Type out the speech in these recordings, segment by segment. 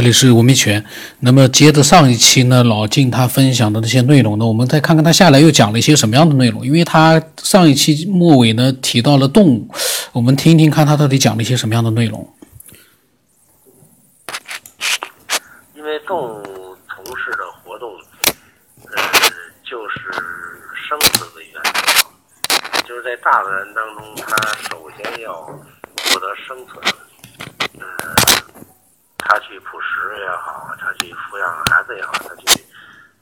这里是吴明全。那么接着上一期呢，老晋他分享的那些内容呢，我们再看看他下来又讲了一些什么样的内容。因为他上一期末尾呢提到了动物，我们听一听看他到底讲了一些什么样的内容。因为动物从事的活动，呃，就是生存为原则，就是在大自然当中，它首先要获得生存，呃。他去捕食也好，他去抚养孩子也好，他去，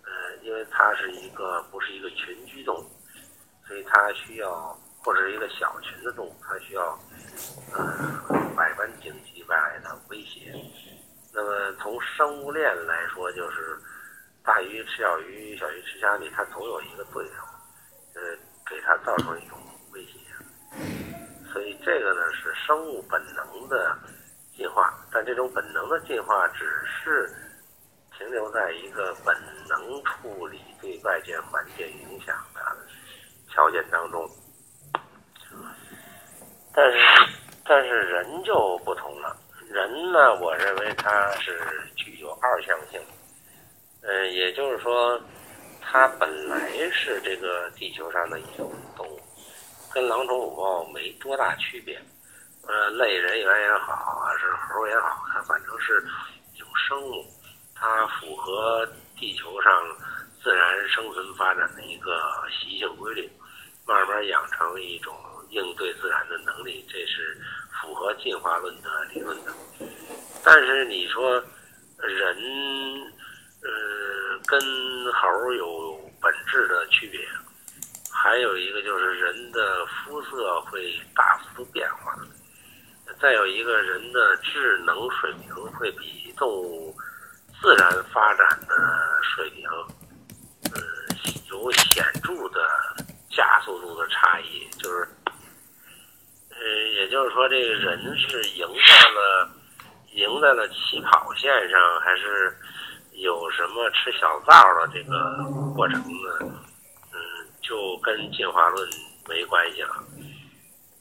呃，因为他是一个不是一个群居动物，所以他需要或者是一个小群的动物，他需要，呃，百般经济外来的威胁。那么从生物链来说，就是大鱼吃小鱼，小鱼吃虾米，它总有一个对手，呃，给它造成一种威胁。所以这个呢是生物本能的。进化，但这种本能的进化只是停留在一个本能处理对外界环境影响的条件当中。但是，但是人就不同了。人呢，我认为他是具有二向性。嗯，也就是说，他本来是这个地球上的一种动物，跟狼虫虎豹没多大区别。呃，类人猿也好，还是猴也好，它反正是有生物，它符合地球上自然生存发展的一个习性规律，慢慢养成一种应对自然的能力，这是符合进化论的理论的。但是你说人，呃，跟猴有本质的区别，还有一个就是人的肤色会大幅度变化。再有一个人的智能水平会比动物自然发展的水平，呃，有显著的加速度的差异。就是，呃，也就是说，这个人是赢在了赢在了起跑线上，还是有什么吃小灶的这个过程呢？嗯，就跟进化论没关系了。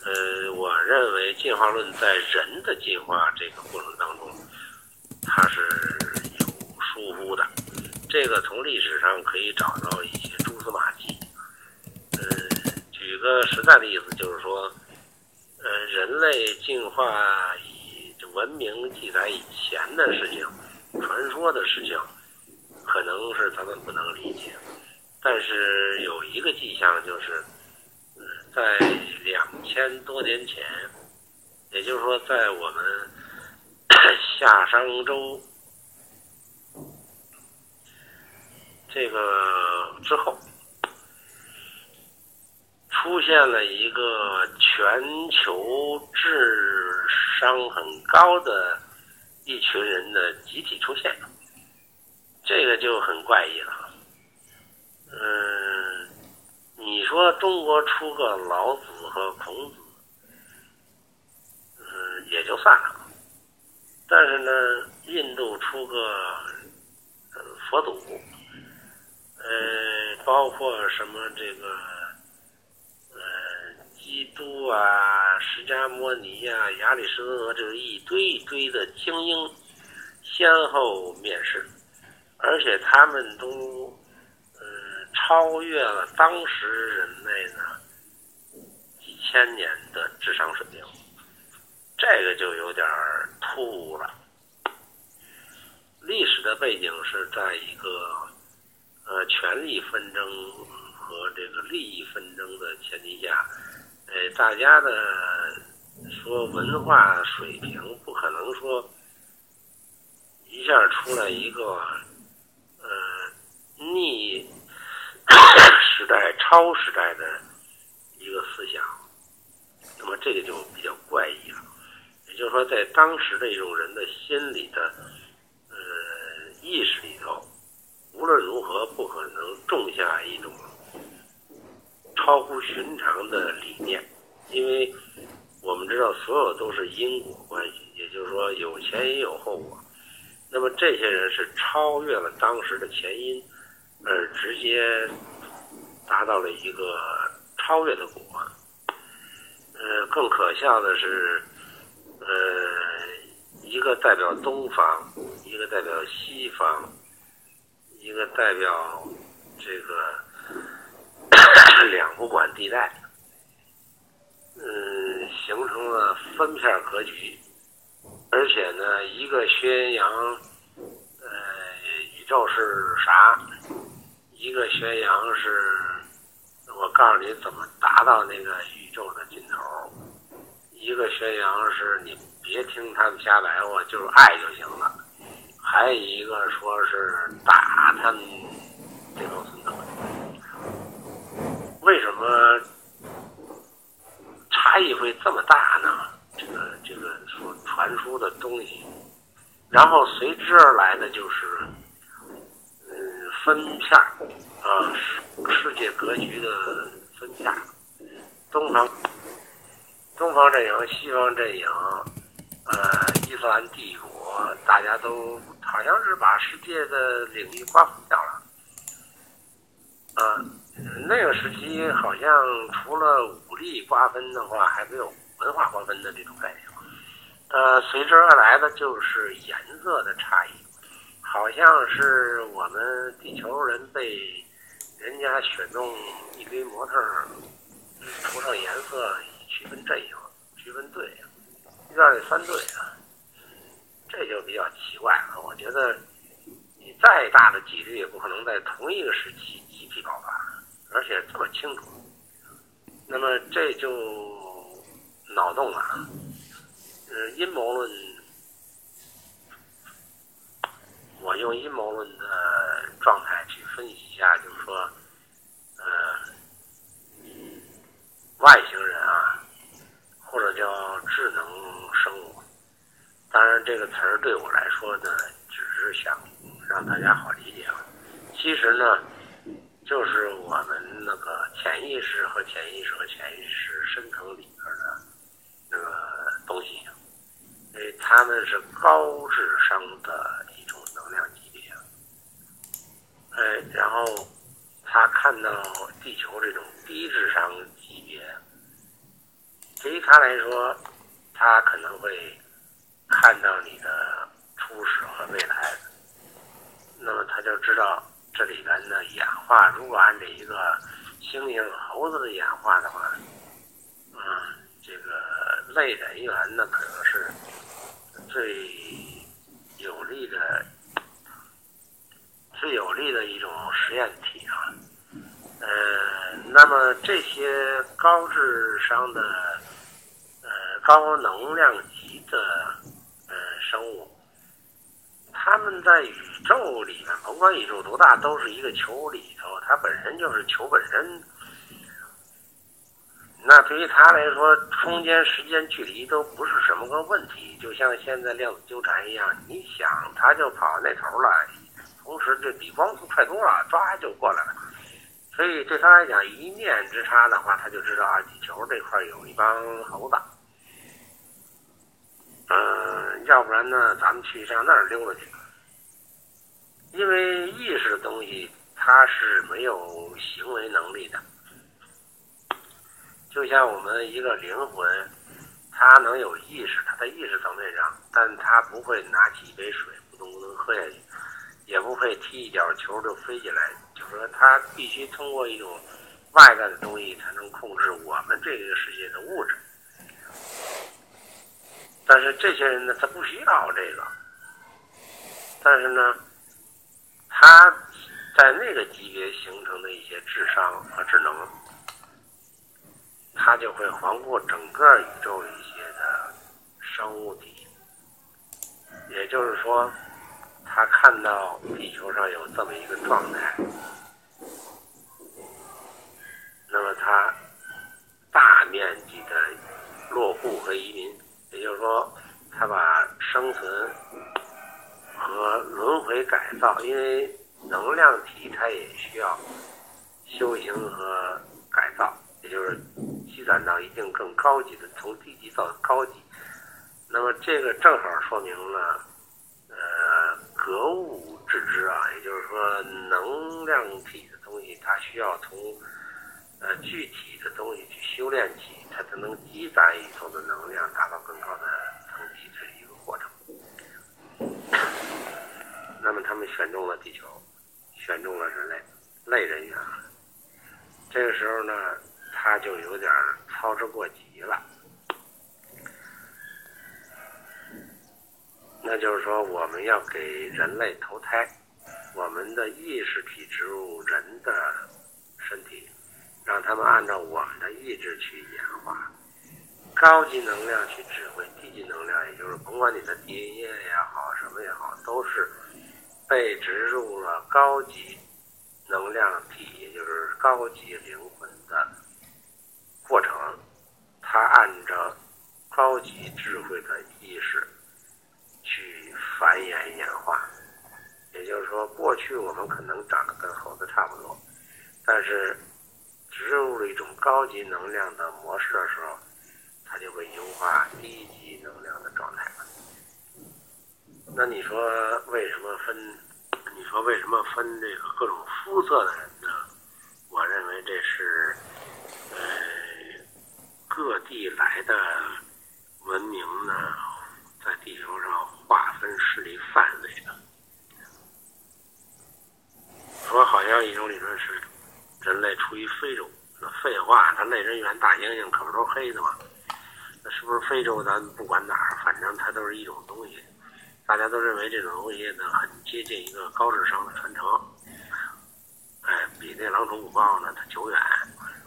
呃，我认为进化论在人的进化这个过程当中，它是有疏忽的。这个从历史上可以找到一些蛛丝马迹。呃，举个实在例子，就是说，呃，人类进化以文明记载以前的事情、传说的事情，可能是咱们不能理解。但是有一个迹象就是。在两千多年前，也就是说，在我们 夏商周这个之后，出现了一个全球智商很高的一群人的集体出现，这个就很怪异了，嗯。你说中国出个老子和孔子，嗯，也就算了。但是呢，印度出个佛祖，呃，包括什么这个，呃，基督啊、释迦摩尼呀、亚里士多德，就是一堆一堆的精英，先后面世，而且他们都。超越了当时人类呢几千年的智商水平，这个就有点突兀了。历史的背景是在一个呃权力纷争和这个利益纷争的前提下，呃，大家的说文化水平不可能说一下出来一个呃逆。时代超时代的一个思想，那么这个就比较怪异了。也就是说，在当时的一种人的心理的呃意识里头，无论如何不可能种下一种超乎寻常的理念，因为我们知道所有都是因果关系，也就是说有前因有后果。那么这些人是超越了当时的前因。而直接达到了一个超越的果。呃，更可笑的是，呃，一个代表东方，一个代表西方，一个代表这个 两不管地带，嗯，形成了分片格局，而且呢，一个宣扬呃宇宙是啥，一个宣扬是，我告诉你怎么达到那个宇宙的尽头，一个宣扬是你。别听他们瞎白话，就是爱就行了。还有一个说是打他们这帮孙子。为什么差异会这么大呢？这个这个所传输的东西，然后随之而来的就是，分片啊，世世界格局的分片东方东方阵营，西方阵营。呃，伊斯兰帝国，大家都好像是把世界的领域瓜分掉了。啊，那个时期好像除了武力瓜分的话，还没有文化瓜分的这种概念。呃，随之而来的就是颜色的差异，好像是我们地球人被人家选中一堆模特涂上颜色，以区分阵营、区分队。院里三队啊，这就比较奇怪了。我觉得你再大的几率也不可能在同一个时期集体爆发，而且这么清楚。那么这就脑洞啊，嗯，阴谋论，我用阴谋论的状态去分析一下，就是说，呃，外星人啊，或者叫智能生物。当然，这个词儿对我来说呢，只是想让大家好理解啊。其实呢，就是我们那个潜意识和潜意识和潜意识深层里边的那个东西，因为他们是高智商的。哎，然后他看到地球这种低智商级别，对于他来说，他可能会。看到你的初始和未来，那么他就知道这里边的演化，如果按照一个猩猩、猴子的演化的话，嗯，这个类人猿呢，可能是最有利的、最有利的一种实验体啊。呃，那么这些高智商的、呃高能量级的呃。生物，他们在宇宙里面，甭管宇宙多大，都是一个球里头，它本身就是球本身。那对于他来说，空间、时间、距离都不是什么个问题，就像现在量子纠缠一样，你想他就跑那头了，同时这比光速快多了，抓就过来了。所以对他来讲，一念之差的话，他就知道啊，地球这块有一帮猴子。嗯，要不然呢？咱们去上那儿溜达去。因为意识的东西，它是没有行为能力的。就像我们一个灵魂，它能有意识，它在意识层面上，但它不会拿起一杯水咕咚咕咚喝下去，也不会踢一脚球就飞起来。就是说，他必须通过一种外在的东西，才能控制我们这个世界的物质。但是这些人呢，他不需要这个。但是呢，他在那个级别形成的一些智商和智能，他就会环顾整个宇宙一些的生物体。也就是说，他看到地球上有这么一个状态，那么他大面积的落户和移民。也就是说，他把生存和轮回改造，因为能量体它也需要修行和改造，也就是积攒到一定更高级的，从低级到高级。那么这个正好说明了，格物致知啊，也就是说，能量体的东西它需要从呃具体的东西去修炼起。它才能积攒宇宙的能量，达到更高的层级，这是一个过程。那么他们选中了地球，选中了人类类人猿。这个时候呢，他就有点操之过急了。那就是说，我们要给人类投胎，我们的意识体植入人的身体，让他们按照我们的意志去演化。高级能量去指挥低级能量，也就是甭管你的 DNA 也好，什么也好，都是被植入了高级能量体，也就是高级灵魂的过程。它按照高级智慧的意识繁衍演化。也就是说，过去我们可能长得跟猴子差不多，但是植入了一种高级能量的模式的时候。它就会优化低级能量的状态。那你说为什么分？你说为什么分这个各种肤色的人呢？我认为这是呃各地来的文明呢，在地球上划分势力范围的。说好像一种理论是人类出于非洲，那废话，他类人猿、大猩猩可不都是黑的吗？那是不是非洲？咱不管哪儿，反正它都是一种东西。大家都认为这种东西呢，很接近一个高智商的传承。哎，比那狼虫虎豹呢，它久远，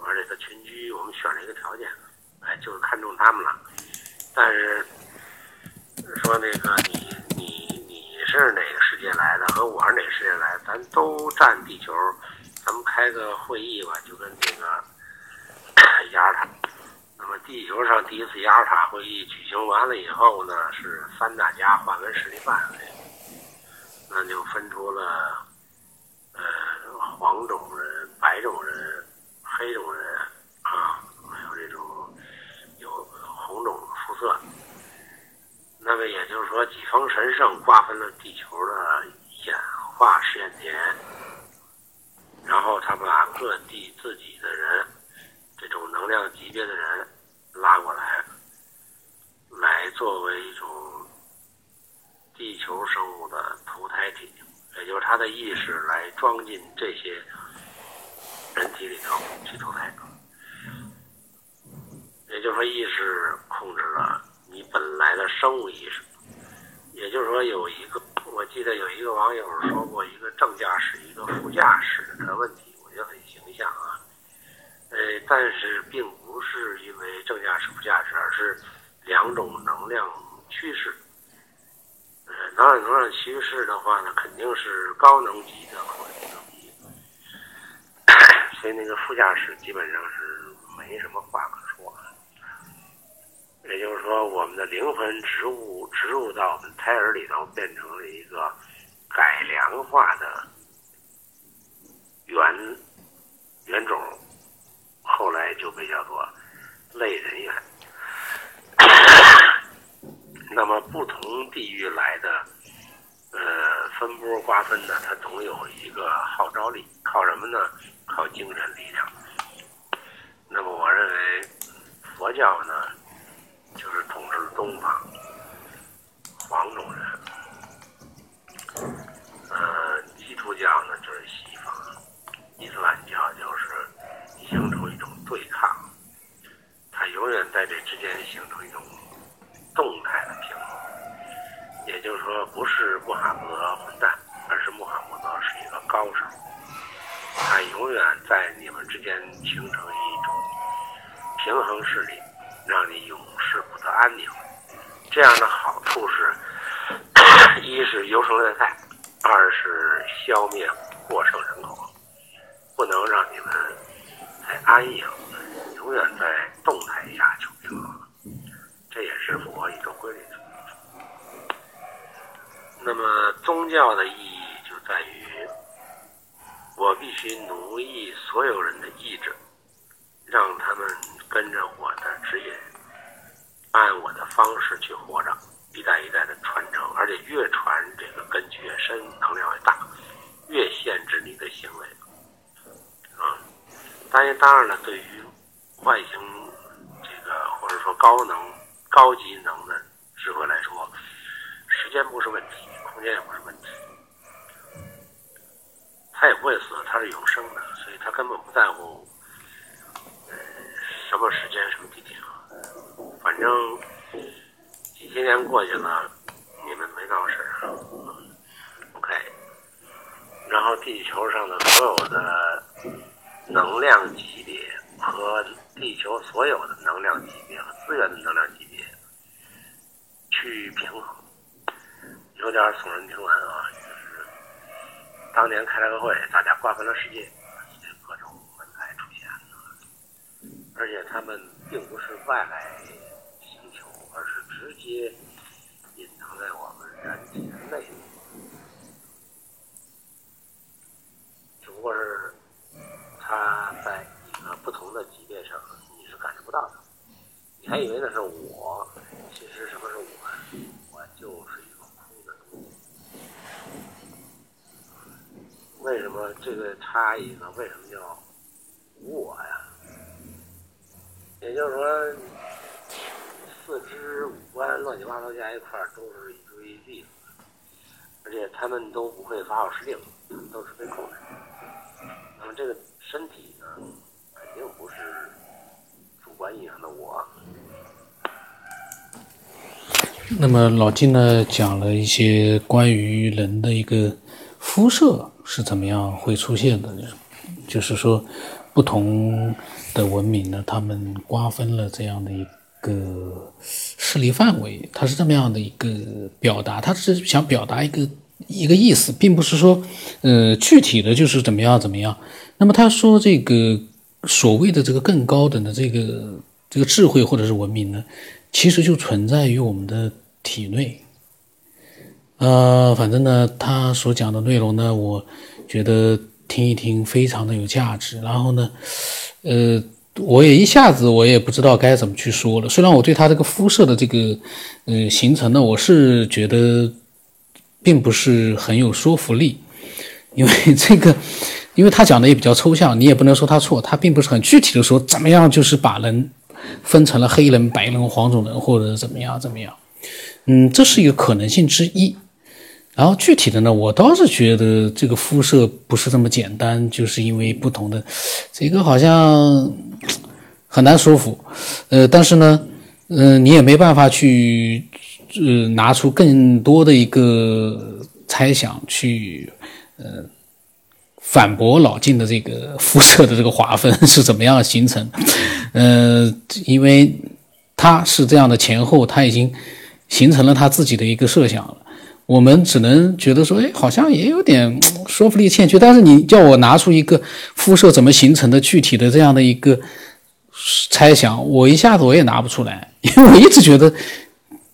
而且它群居。我们选了一个条件，哎，就是看中它们了。但是说那个你你你是哪个世界来的，和我是哪个世界来，咱都占地球，咱们开个会议吧，就跟这个 雅尔塔。那么地球上第一次雅尔塔会议举行完了以后呢，是三大家划分势力范围，那就分出了，呃，黄种人、白种人、黑种人啊，还有这种有红种肤色。那么也就是说，几方神圣瓜分了地球的演化试验田，然后他把各地自己的人。这种能量级别的人拉过来，来作为一种地球生物的投胎体，也就是他的意识来装进这些人体里头去投胎。也就是说，意识控制了你本来的生物意识。也就是说，有一个，我记得有一个网友说过，一个正驾驶，一个副驾驶的问题，我觉得很形象啊。呃，但是并不是因为正驾驶、副驾驶，而是两种能量趋势。呃，能量能量趋势的话呢，肯定是高能级的和低能级，所以那个副驾驶基本上是没什么话可说。也就是说，我们的灵魂植物植入到我们胎儿里头，变成了一个改良化的原原种。后来就被叫做类人猿。那么不同地域来的，呃，分波瓜分呢，它总有一个号召力，靠什么呢？靠精神力量。那么我认为佛教呢，就是统治东方黄种人，呃，基督教呢就是西方，伊斯兰教就是形成一种。对抗，它永远在这之间形成一种动态的平衡。也就是说，不是穆罕默德混蛋，而是穆罕默德是一个高手。他永远在你们之间形成一种平衡势力，让你永世不得安宁。这样的好处是：一是优胜劣汰，二是消灭过剩人口，不能让你们在安逸。永远在动态下求平衡，这也是符合宇宙规律的。那么宗教的意义就在于，我必须奴役所有人的意志，让他们跟着我的指引，按我的方式去活着，一代一代的传承。而且越传这个根基越深，能量越大，越限制你的行为。啊，当然，当然了，对于。外形，这个或者说高能、高级能的智慧来说，时间不是问题，空间也不是问题。他也不会死，他是永生的，所以他根本不在乎，什么时间什么地点啊，反正几千年过去了，你们没闹事儿，OK。然后地球上的所有的能量级别和地球所有的能量级别和资源的能量级别趋于平衡，有点耸人听闻啊。就是当年开了个会，大家瓜分了世界，各种门派出现了，而且他们并不是外来星球，而是直接隐藏在我们人体的内部，只不过是他在一个不同的级别上，你是感觉不到的，你还以为那是我，其实什么是我？我就是一个空的东西。为什么这个差异呢？为什么叫无我呀？也就是说，四肢五官乱七八糟加一块儿都是一堆粒子，而且他们都不会发号施令，都是被控制。那么这个身体呢，肯定不是主观意义上的我。那么老金呢，讲了一些关于人的一个肤色。是怎么样会出现的？就是说，不同的文明呢，他们瓜分了这样的一个势力范围，它是这么样的一个表达，它是想表达一个一个意思，并不是说，呃，具体的就是怎么样怎么样。那么他说这个所谓的这个更高等的这个这个智慧或者是文明呢，其实就存在于我们的体内。呃，反正呢，他所讲的内容呢，我觉得听一听非常的有价值。然后呢，呃，我也一下子我也不知道该怎么去说了。虽然我对他这个肤色的这个呃形成呢，我是觉得并不是很有说服力，因为这个，因为他讲的也比较抽象，你也不能说他错，他并不是很具体的说怎么样就是把人分成了黑人、白人、黄种人或者怎么样怎么样。嗯，这是一个可能性之一。然后具体的呢，我倒是觉得这个肤色不是这么简单，就是因为不同的，这个好像很难说服。呃，但是呢，嗯，你也没办法去呃拿出更多的一个猜想去呃反驳老晋的这个肤色的这个划分是怎么样形成。呃，因为他是这样的前后，他已经形成了他自己的一个设想了。我们只能觉得说，哎，好像也有点说服力欠缺。但是你叫我拿出一个肤色怎么形成的具体的这样的一个猜想，我一下子我也拿不出来，因为我一直觉得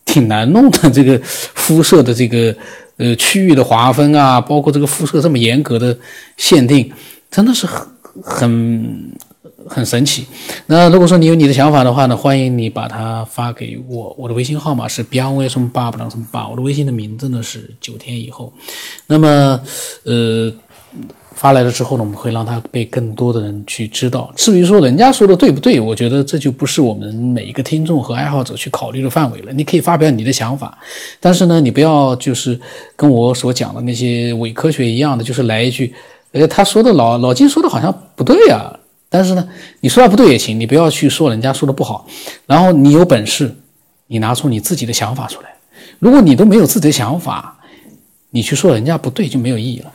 挺难弄的。这个肤色的这个呃区域的划分啊，包括这个肤色这么严格的限定，真的是很很。很神奇。那如果说你有你的想法的话呢，欢迎你把它发给我。我的微信号码是 beyond 什么八不能什么八。我的微信的名字呢是九天以后。那么，呃，发来了之后呢，我们会让它被更多的人去知道。至于说人家说的对不对，我觉得这就不是我们每一个听众和爱好者去考虑的范围了。你可以发表你的想法，但是呢，你不要就是跟我所讲的那些伪科学一样的，就是来一句，呃，他说的老老金说的好像不对呀。但是呢，你说他不对也行，你不要去说人家说的不好。然后你有本事，你拿出你自己的想法出来。如果你都没有自己的想法，你去说人家不对就没有意义了。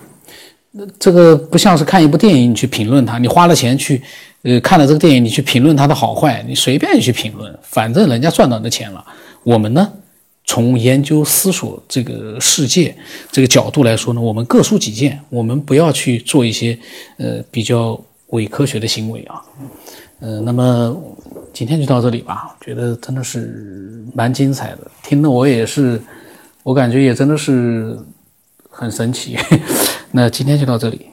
那这个不像是看一部电影，你去评论它。你花了钱去，呃，看了这个电影，你去评论它的好坏，你随便去评论，反正人家赚到你的钱了。我们呢，从研究思索这个世界这个角度来说呢，我们各抒己见，我们不要去做一些，呃，比较。伪科学的行为啊，呃，那么今天就到这里吧。觉得真的是蛮精彩的，听的我也是，我感觉也真的是很神奇。那今天就到这里。